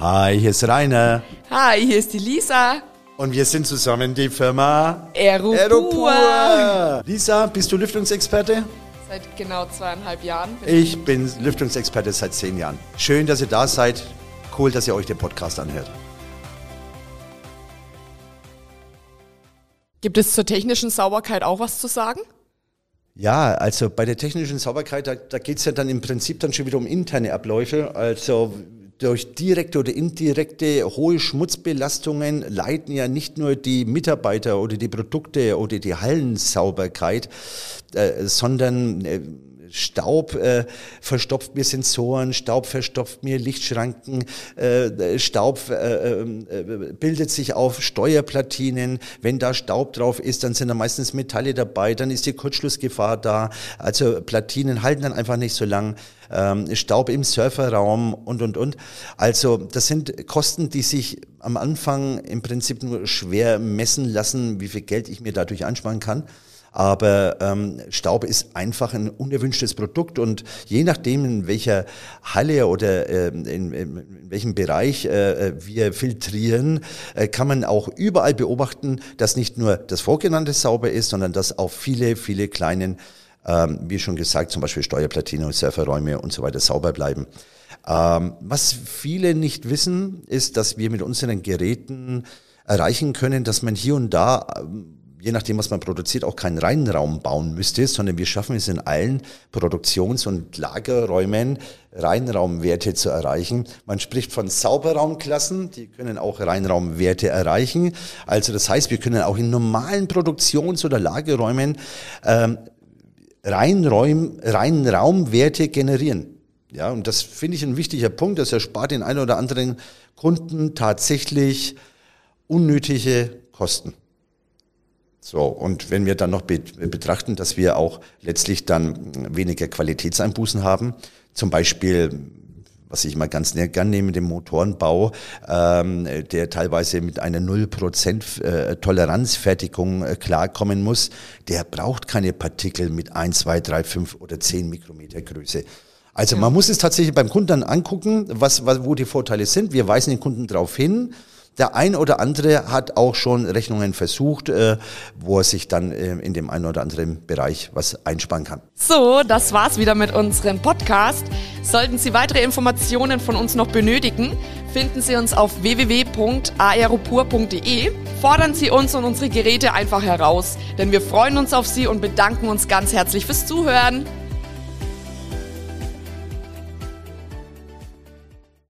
Hi, hier ist Rainer. Hi, hier ist die Lisa. Und wir sind zusammen die Firma Aeropur. Aeropur. Lisa, bist du Lüftungsexperte? Seit genau zweieinhalb Jahren. Ich bin Lüftungsexperte seit zehn Jahren. Schön, dass ihr da seid. Cool, dass ihr euch den Podcast anhört. Gibt es zur technischen Sauberkeit auch was zu sagen? Ja, also bei der technischen Sauberkeit, da, da geht es ja dann im Prinzip dann schon wieder um interne Abläufe. Also durch direkte oder indirekte hohe Schmutzbelastungen leiden ja nicht nur die Mitarbeiter oder die Produkte oder die Hallensauberkeit, äh, sondern äh, Staub äh, verstopft mir Sensoren, Staub verstopft mir Lichtschranken, äh, Staub äh, äh, bildet sich auf Steuerplatinen. Wenn da Staub drauf ist, dann sind da meistens Metalle dabei, dann ist die Kurzschlussgefahr da. Also Platinen halten dann einfach nicht so lang. Ähm, Staub im Surferraum und, und, und. Also das sind Kosten, die sich am Anfang im Prinzip nur schwer messen lassen, wie viel Geld ich mir dadurch ansparen kann. Aber ähm, Staub ist einfach ein unerwünschtes Produkt und je nachdem, in welcher Halle oder äh, in, in, welchem Bereich äh, wir filtrieren, äh, kann man auch überall beobachten, dass nicht nur das Vorgenannte sauber ist, sondern dass auch viele, viele kleinen, ähm, wie schon gesagt, zum Beispiel Steuerplatine und Surferräume und so weiter sauber bleiben. Ähm, was viele nicht wissen, ist, dass wir mit unseren Geräten erreichen können, dass man hier und da ähm, je nachdem, was man produziert, auch keinen Reinraum bauen müsste, sondern wir schaffen es in allen Produktions- und Lagerräumen, Reinraumwerte zu erreichen. Man spricht von Sauberraumklassen, die können auch Reinraumwerte erreichen. Also das heißt, wir können auch in normalen Produktions- oder Lagerräumen ähm, Reinräum, Reinraumwerte generieren. Ja, und das finde ich ein wichtiger Punkt. Das erspart den einen oder anderen Kunden tatsächlich unnötige Kosten. So, und wenn wir dann noch betrachten, dass wir auch letztlich dann weniger Qualitätseinbußen haben, zum Beispiel was ich mal ganz gern nehme, dem Motorenbau, ähm, der teilweise mit einer 0% äh, Toleranzfertigung äh, klarkommen muss, der braucht keine Partikel mit 1, 2, 3, 5 oder 10 Mikrometer Größe. Also ja. man muss es tatsächlich beim Kunden dann angucken, was, was, wo die Vorteile sind. Wir weisen den Kunden darauf hin. Der ein oder andere hat auch schon Rechnungen versucht, äh, wo er sich dann äh, in dem einen oder anderen Bereich was einsparen kann. So, das war's wieder mit unserem Podcast. Sollten Sie weitere Informationen von uns noch benötigen, finden Sie uns auf www.aeropur.de. Fordern Sie uns und unsere Geräte einfach heraus, denn wir freuen uns auf Sie und bedanken uns ganz herzlich fürs Zuhören.